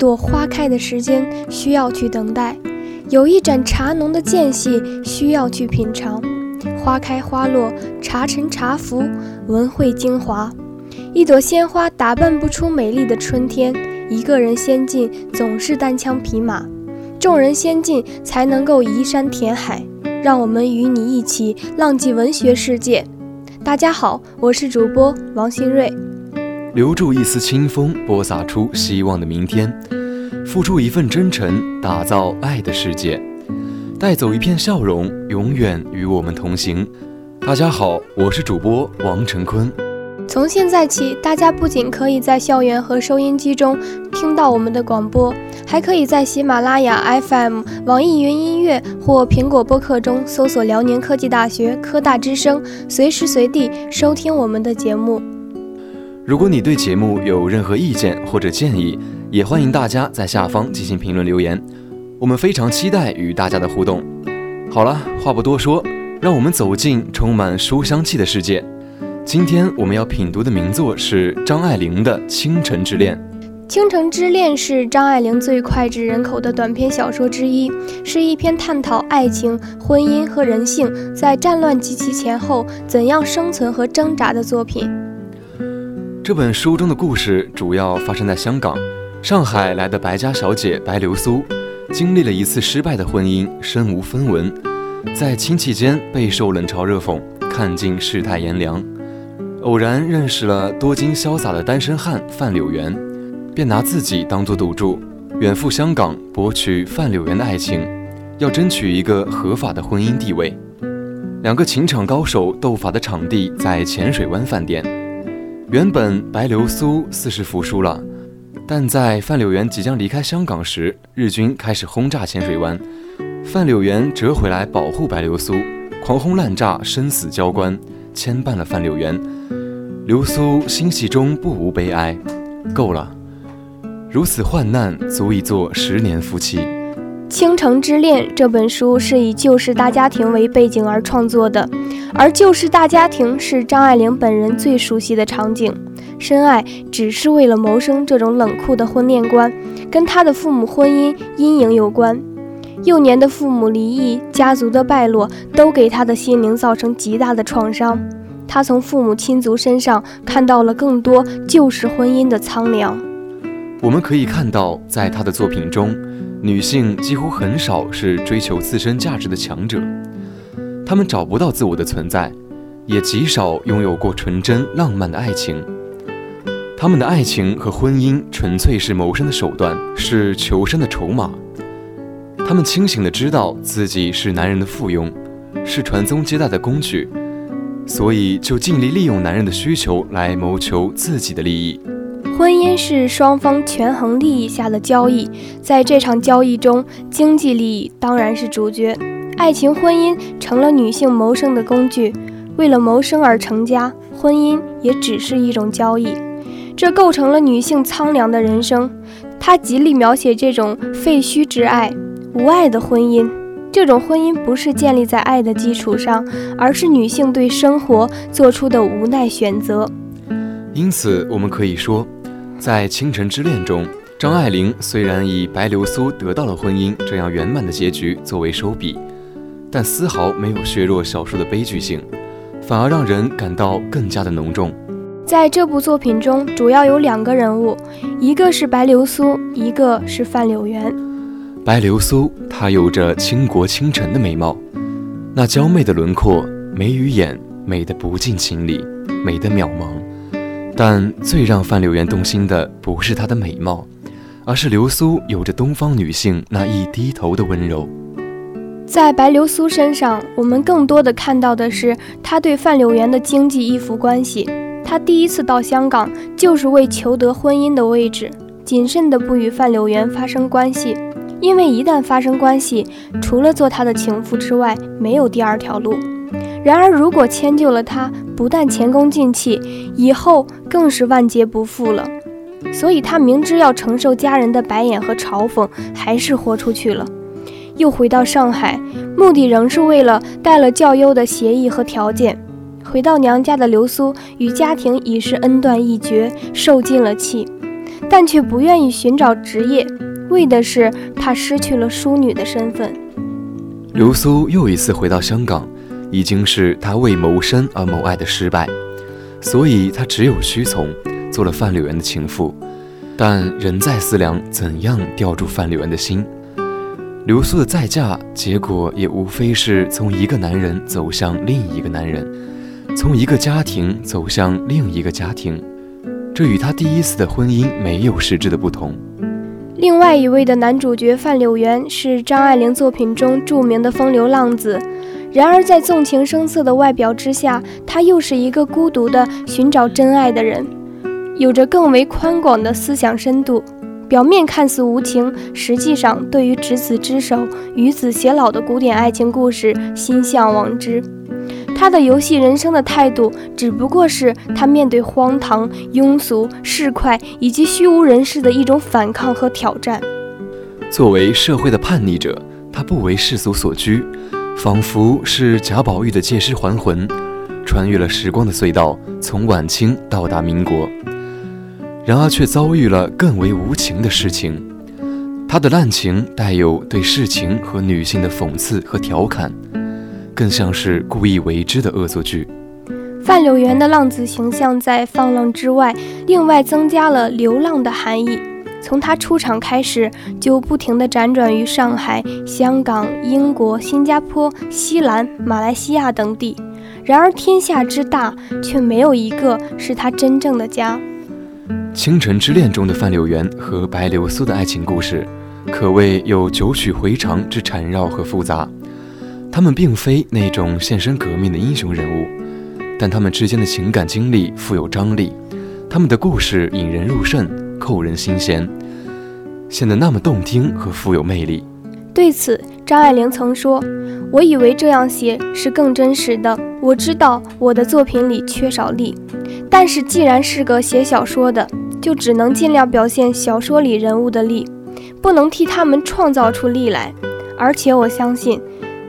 朵花开的时间需要去等待，有一盏茶浓的间隙需要去品尝。花开花落，茶沉茶浮，文会精华。一朵鲜花打扮不出美丽的春天，一个人先进总是单枪匹马，众人先进才能够移山填海。让我们与你一起浪迹文学世界。大家好，我是主播王新瑞。留住一丝清风，播撒出希望的明天；付出一份真诚，打造爱的世界；带走一片笑容，永远与我们同行。大家好，我是主播王成坤。从现在起，大家不仅可以在校园和收音机中听到我们的广播，还可以在喜马拉雅 FM、网易云音乐或苹果播客中搜索“辽宁科技大学科大之声”，随时随地收听我们的节目。如果你对节目有任何意见或者建议，也欢迎大家在下方进行评论留言，我们非常期待与大家的互动。好了，话不多说，让我们走进充满书香气的世界。今天我们要品读的名作是张爱玲的《倾城之恋》。《倾城之恋》是张爱玲最脍炙人口的短篇小说之一，是一篇探讨爱情、婚姻和人性在战乱及其前后怎样生存和挣扎的作品。这本书中的故事主要发生在香港。上海来的白家小姐白流苏，经历了一次失败的婚姻，身无分文，在亲戚间备受冷嘲热讽，看尽世态炎凉。偶然认识了多金潇洒的单身汉范柳原，便拿自己当做赌注，远赴香港博取范柳原的爱情，要争取一个合法的婚姻地位。两个情场高手斗法的场地在浅水湾饭店。原本白流苏似是服输了，但在范柳原即将离开香港时，日军开始轰炸浅水湾，范柳原折回来保护白流苏，狂轰滥炸，生死交关。牵绊了范柳原，流苏欣喜中不无悲哀。够了，如此患难足以做十年夫妻。《倾城之恋》这本书是以旧式大家庭为背景而创作的，而旧式大家庭是张爱玲本人最熟悉的场景。深爱只是为了谋生这种冷酷的婚恋观，跟她的父母婚姻阴影有关。幼年的父母离异，家族的败落，都给他的心灵造成极大的创伤。他从父母亲族身上看到了更多旧式婚姻的苍凉。我们可以看到，在她的作品中，女性几乎很少是追求自身价值的强者，她们找不到自我的存在，也极少拥有过纯真浪漫的爱情。他们的爱情和婚姻纯粹是谋生的手段，是求生的筹码。他们清醒地知道自己是男人的附庸，是传宗接代的工具，所以就尽力利用男人的需求来谋求自己的利益。婚姻是双方权衡利益下的交易，在这场交易中，经济利益当然是主角。爱情、婚姻成了女性谋生的工具，为了谋生而成家，婚姻也只是一种交易，这构成了女性苍凉的人生。她极力描写这种废墟之爱。无爱的婚姻，这种婚姻不是建立在爱的基础上，而是女性对生活做出的无奈选择。因此，我们可以说，在《倾城之恋》中，张爱玲虽然以白流苏得到了婚姻这样圆满的结局作为收笔，但丝毫没有削弱小说的悲剧性，反而让人感到更加的浓重。在这部作品中，主要有两个人物，一个是白流苏，一个是范柳原。白流苏，她有着倾国倾城的美貌，那娇媚的轮廓，眉与眼，美得不近情理，美得渺茫。但最让范柳原动心的，不是她的美貌，而是流苏有着东方女性那一低头的温柔。在白流苏身上，我们更多的看到的是她对范柳原的经济依附关系。她第一次到香港，就是为求得婚姻的位置，谨慎的不与范柳原发生关系。因为一旦发生关系，除了做他的情妇之外，没有第二条路。然而，如果迁就了他，不但前功尽弃，以后更是万劫不复了。所以，他明知要承受家人的白眼和嘲讽，还是豁出去了。又回到上海，目的仍是为了带了较优的协议和条件。回到娘家的流苏与家庭已是恩断义绝，受尽了气。但却不愿意寻找职业，为的是怕失去了淑女的身份。流苏又一次回到香港，已经是他为谋生而谋爱的失败，所以他只有屈从，做了范柳园的情妇。但人在思量，怎样吊住范柳园的心？流苏的再嫁，结果也无非是从一个男人走向另一个男人，从一个家庭走向另一个家庭，这与他第一次的婚姻没有实质的不同。另外一位的男主角范柳原是张爱玲作品中著名的风流浪子，然而在纵情声色的外表之下，他又是一个孤独的寻找真爱的人，有着更为宽广的思想深度。表面看似无情，实际上对于执子之手、与子偕老的古典爱情故事心向往之。他的游戏人生的态度，只不过是他面对荒唐、庸俗、市侩以及虚无人世的一种反抗和挑战。作为社会的叛逆者，他不为世俗所拘，仿佛是贾宝玉的借尸还魂，穿越了时光的隧道，从晚清到达民国。然而却遭遇了更为无情的事情，他的滥情带有对世情和女性的讽刺和调侃，更像是故意为之的恶作剧。范柳原的浪子形象在放浪之外，另外增加了流浪的含义。从他出场开始，就不停地辗转于上海、香港、英国、新加坡、西兰、马来西亚等地。然而天下之大，却没有一个是他真正的家。《倾城之恋》中的范柳原和白流苏的爱情故事，可谓有九曲回肠之缠绕和复杂。他们并非那种献身革命的英雄人物，但他们之间的情感经历富有张力，他们的故事引人入胜，扣人心弦，显得那么动听和富有魅力。对此，张爱玲曾说：“我以为这样写是更真实的。我知道我的作品里缺少力，但是既然是个写小说的。”就只能尽量表现小说里人物的力，不能替他们创造出力来。而且我相信，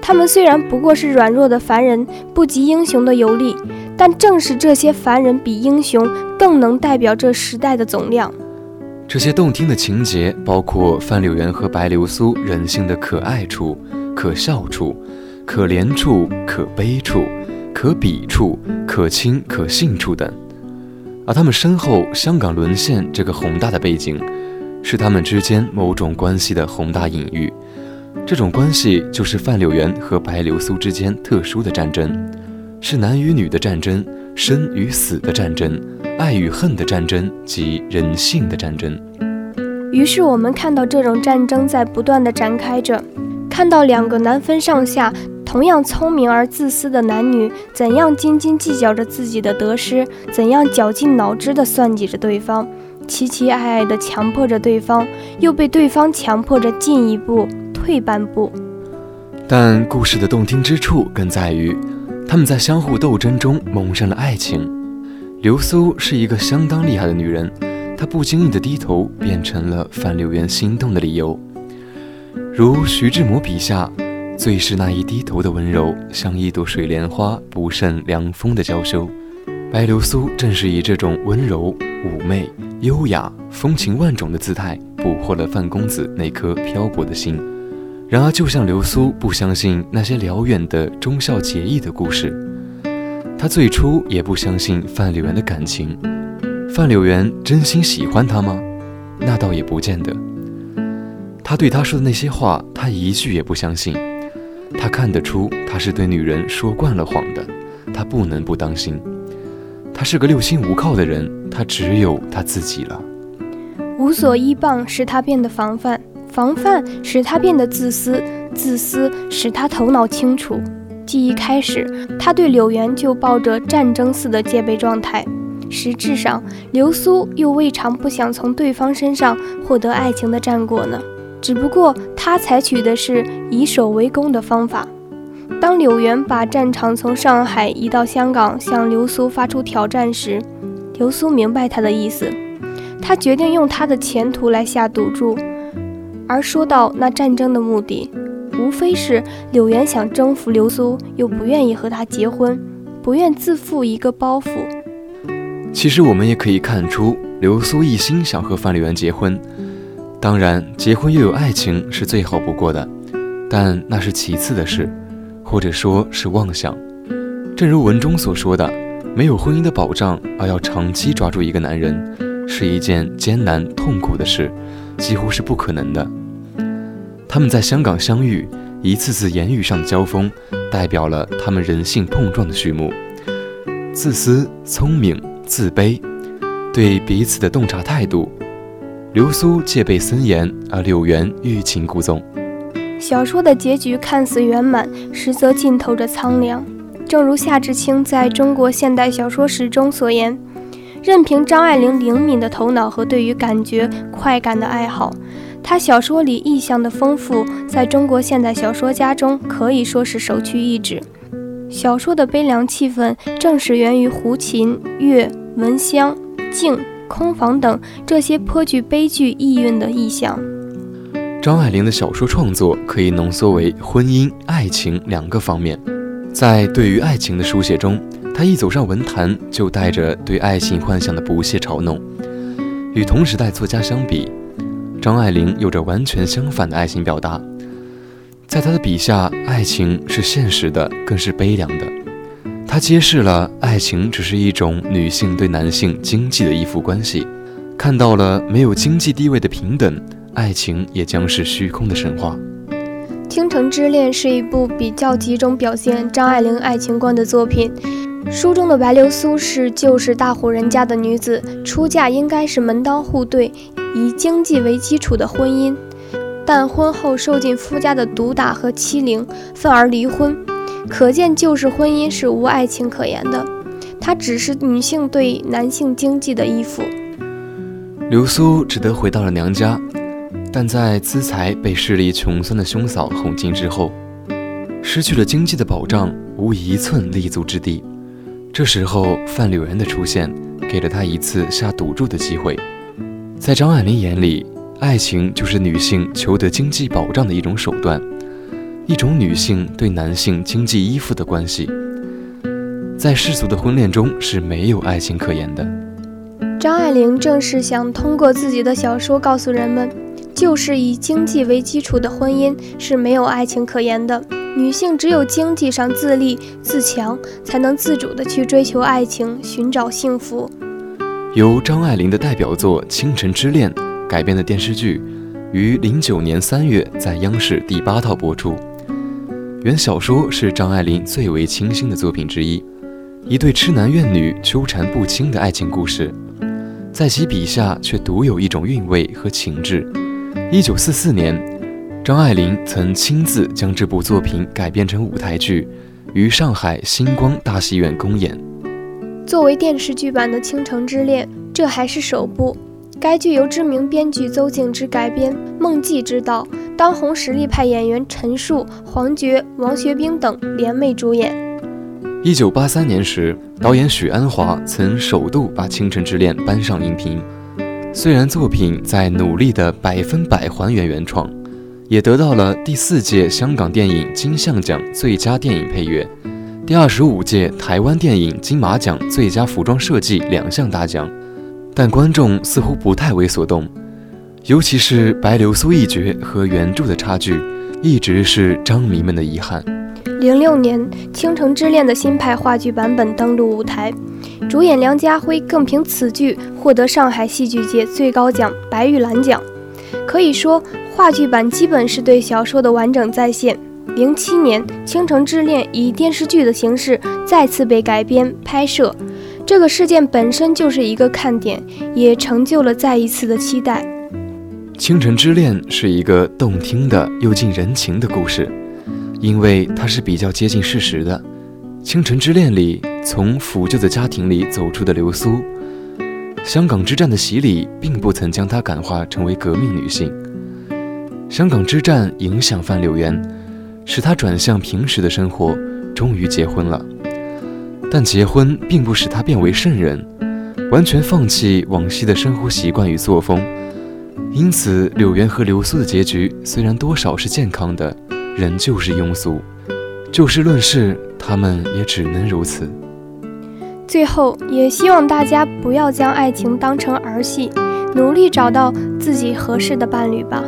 他们虽然不过是软弱的凡人，不及英雄的游历，但正是这些凡人比英雄更能代表这时代的总量。这些动听的情节，包括范柳原和白流苏人性的可爱处、可笑处、可怜处、可悲处、可鄙处、可亲可信处等。而他们身后香港沦陷这个宏大的背景，是他们之间某种关系的宏大隐喻。这种关系就是范柳原和白流苏之间特殊的战争，是男与女的战争，生与死的战争，爱与恨的战争及人性的战争。于是我们看到这种战争在不断的展开着，看到两个难分上下。同样聪明而自私的男女，怎样斤斤计较着自己的得失，怎样绞尽脑汁地算计着对方，期期爱爱地强迫着对方，又被对方强迫着进一步退半步。但故事的动听之处，更在于他们在相互斗争中萌生了爱情。流苏是一个相当厉害的女人，她不经意的低头，变成了范柳原心动的理由。如徐志摩笔下。最是那一低头的温柔，像一朵水莲花不胜凉风的娇羞。白流苏正是以这种温柔、妩媚、优雅、风情万种的姿态，捕获了范公子那颗漂泊的心。然而，就像流苏不相信那些辽远的忠孝节义的故事，他最初也不相信范柳原的感情。范柳原真心喜欢他吗？那倒也不见得。他对他说的那些话，他一句也不相信。他看得出，他是对女人说惯了谎的，他不能不当心。他是个六亲无靠的人，他只有他自己了。无所依傍使他变得防范，防范使他变得自私，自私使他头脑清楚。记一开始，他对柳原就抱着战争似的戒备状态。实质上，流苏又未尝不想从对方身上获得爱情的战果呢。只不过他采取的是以守为攻的方法。当柳原把战场从上海移到香港，向流苏发出挑战时，流苏明白他的意思，他决定用他的前途来下赌注。而说到那战争的目的，无非是柳原想征服流苏，又不愿意和他结婚，不愿自负一个包袱。其实我们也可以看出，刘苏一心想和范柳原结婚。当然，结婚又有爱情是最好不过的，但那是其次的事，或者说是妄想。正如文中所说的，没有婚姻的保障而要长期抓住一个男人，是一件艰难痛苦的事，几乎是不可能的。他们在香港相遇，一次次言语上的交锋，代表了他们人性碰撞的序幕。自私、聪明、自卑，对彼此的洞察态度。流苏戒备森严，而柳原欲擒故纵。小说的结局看似圆满，实则浸透着苍凉。正如夏志清在中国现代小说史中所言：“任凭张爱玲灵敏的头脑和对于感觉快感的爱好，他小说里意象的丰富，在中国现代小说家中可以说是首屈一指。小说的悲凉气氛，正是源于胡琴、月、蚊香、镜。”空房等这些颇具悲剧意蕴的意象。张爱玲的小说创作可以浓缩为婚姻、爱情两个方面。在对于爱情的书写中，她一走上文坛就带着对爱情幻想的不屑嘲弄。与同时代作家相比，张爱玲有着完全相反的爱情表达。在她的笔下，爱情是现实的，更是悲凉的。她揭示了爱情只是一种女性对男性经济的依附关系，看到了没有经济地位的平等，爱情也将是虚空的神话。《倾城之恋》是一部比较集中表现张爱玲爱情观的作品。书中的白流苏是旧式大户人家的女子，出嫁应该是门当户对、以经济为基础的婚姻，但婚后受尽夫家的毒打和欺凌，愤而离婚。可见，旧式婚姻是无爱情可言的，它只是女性对男性经济的依附。流苏只得回到了娘家，但在资财被势力穷酸的兄嫂哄进之后，失去了经济的保障，无一寸立足之地。这时候，范柳原的出现，给了他一次下赌注的机会。在张爱玲眼里，爱情就是女性求得经济保障的一种手段。一种女性对男性经济依附的关系，在世俗的婚恋中是没有爱情可言的。张爱玲正是想通过自己的小说告诉人们，就是以经济为基础的婚姻是没有爱情可言的。女性只有经济上自立自强，才能自主的去追求爱情，寻找幸福。由张爱玲的代表作《倾城之恋》改编的电视剧，于零九年三月在央视第八套播出。原小说是张爱玲最为倾心的作品之一，一对痴男怨女纠缠不清的爱情故事，在其笔下却独有一种韵味和情致。一九四四年，张爱玲曾亲自将这部作品改编成舞台剧，于上海星光大戏院公演。作为电视剧版的《倾城之恋》，这还是首部。该剧由知名编剧邹静之改编，孟继执导，当红实力派演员陈数、黄觉、王学兵等联袂主演。一九八三年时，导演许鞍华曾首度把《倾城之恋》搬上荧屏。虽然作品在努力的百分百还原原创，也得到了第四届香港电影金像奖最佳电影配乐、第二十五届台湾电影金马奖最佳服装设计两项大奖。但观众似乎不太为所动，尤其是白流苏一角和原著的差距，一直是张迷们的遗憾。零六年，《倾城之恋》的新派话剧版本登陆舞台，主演梁家辉更凭此剧获得上海戏剧界最高奖白玉兰奖。可以说，话剧版基本是对小说的完整再现。零七年，《倾城之恋》以电视剧的形式再次被改编拍摄。这个事件本身就是一个看点，也成就了再一次的期待。《倾城之恋》是一个动听的又近人情的故事，因为它是比较接近事实的。《倾城之恋》里，从腐旧的家庭里走出的流苏，香港之战的洗礼并不曾将她感化成为革命女性。香港之战影响范柳原，使他转向平时的生活，终于结婚了。但结婚并不使他变为圣人，完全放弃往昔的生活习惯与作风。因此，柳原和流苏的结局虽然多少是健康的，仍旧是庸俗。就事论事，他们也只能如此。最后，也希望大家不要将爱情当成儿戏，努力找到自己合适的伴侣吧。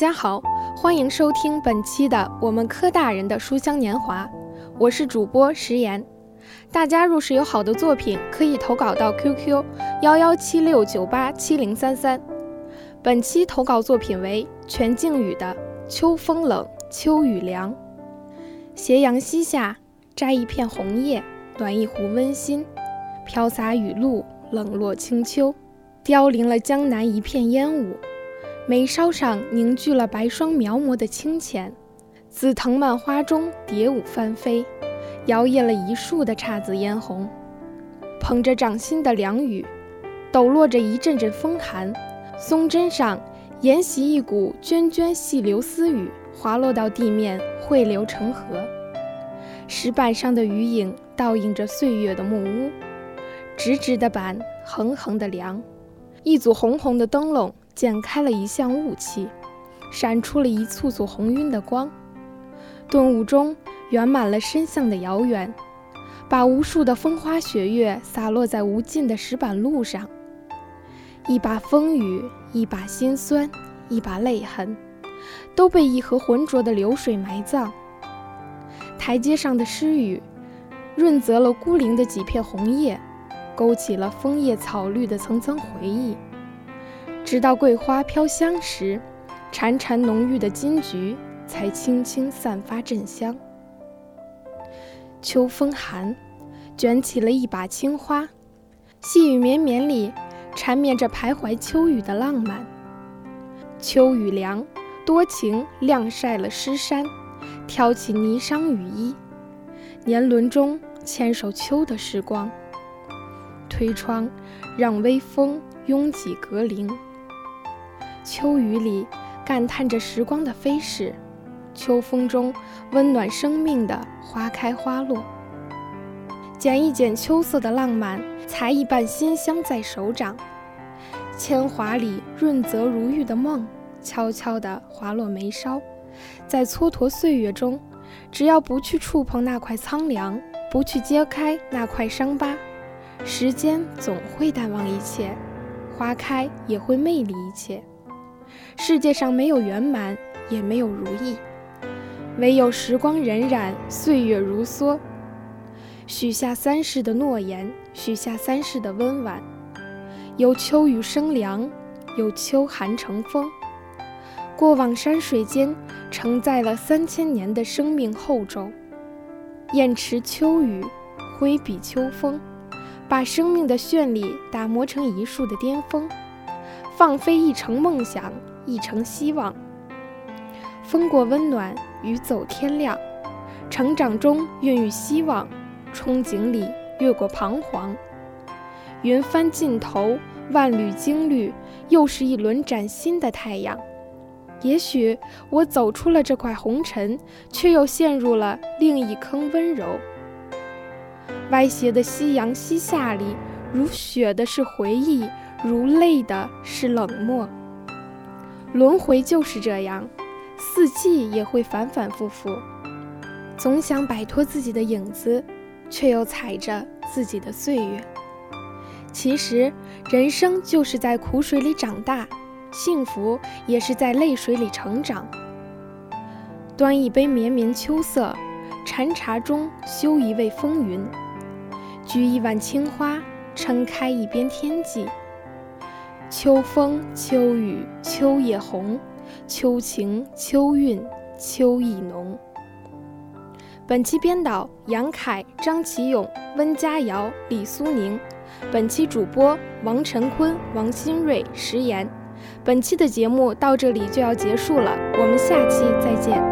家好，欢迎收听本期的《我们科大人的书香年华》，我是主播石岩。大家若是有好的作品，可以投稿到 QQ 幺幺七六九八七零三三。本期投稿作品为全靖宇的《秋风冷，秋雨凉》。斜阳西下，摘一片红叶，暖一壶温馨，飘洒雨露，冷落清秋，凋零了江南一片烟雾。眉梢上凝聚了白霜描摹的清浅，紫藤蔓花中蝶舞翻飞，摇曳了一树的姹紫嫣红。捧着掌心的凉雨，抖落着一阵阵风寒。松针上沿袭一股涓涓细流丝雨，滑落到地面，汇流成河。石板上的余影倒映着岁月的木屋，直直的板，横横的梁，一组红红的灯笼。剪开了一项雾气，闪出了一簇簇红晕的光，顿悟中圆满了深巷的遥远，把无数的风花雪月洒落在无尽的石板路上。一把风雨，一把心酸，一把泪痕，都被一河浑浊的流水埋葬。台阶上的湿雨，润泽了孤零的几片红叶，勾起了枫叶草绿的层层回忆。直到桂花飘香时，潺潺浓郁的金菊才轻轻散发阵香。秋风寒，卷起了一把青花，细雨绵绵里缠绵着徘徊秋雨的浪漫。秋雨凉，多情晾晒了湿衫，挑起霓裳羽衣，年轮中牵手秋的时光。推窗，让微风拥挤阁铃。秋雨里，感叹着时光的飞逝；秋风中，温暖生命的花开花落。剪一剪秋色的浪漫，裁一瓣馨香在手掌。铅华里润泽如玉的梦，悄悄地滑落眉梢。在蹉跎岁月中，只要不去触碰那块苍凉，不去揭开那块伤疤，时间总会淡忘一切，花开也会魅力一切。世界上没有圆满，也没有如意，唯有时光荏苒，岁月如梭。许下三世的诺言，许下三世的温婉，有秋雨生凉，有秋寒成风。过往山水间，承载了三千年的生命厚重。砚池秋雨，挥笔秋风，把生命的绚丽打磨成一树的巅峰。放飞一程梦想，一程希望。风过温暖，雨走天亮。成长中孕育希望，憧憬里越过彷徨。云帆尽头，万缕金缕，又是一轮崭新的太阳。也许我走出了这块红尘，却又陷入了另一坑温柔。歪斜的夕阳西下里，如雪的是回忆。如泪的是冷漠，轮回就是这样，四季也会反反复复。总想摆脱自己的影子，却又踩着自己的岁月。其实，人生就是在苦水里长大，幸福也是在泪水里成长。端一杯绵绵秋色，禅茶中修一味风云，举一碗青花，撑开一边天际。秋风秋雨秋叶红，秋晴秋韵秋意浓。本期编导杨凯、张启勇、温佳瑶、李苏宁。本期主播王晨坤、王新瑞、石岩。本期的节目到这里就要结束了，我们下期再见。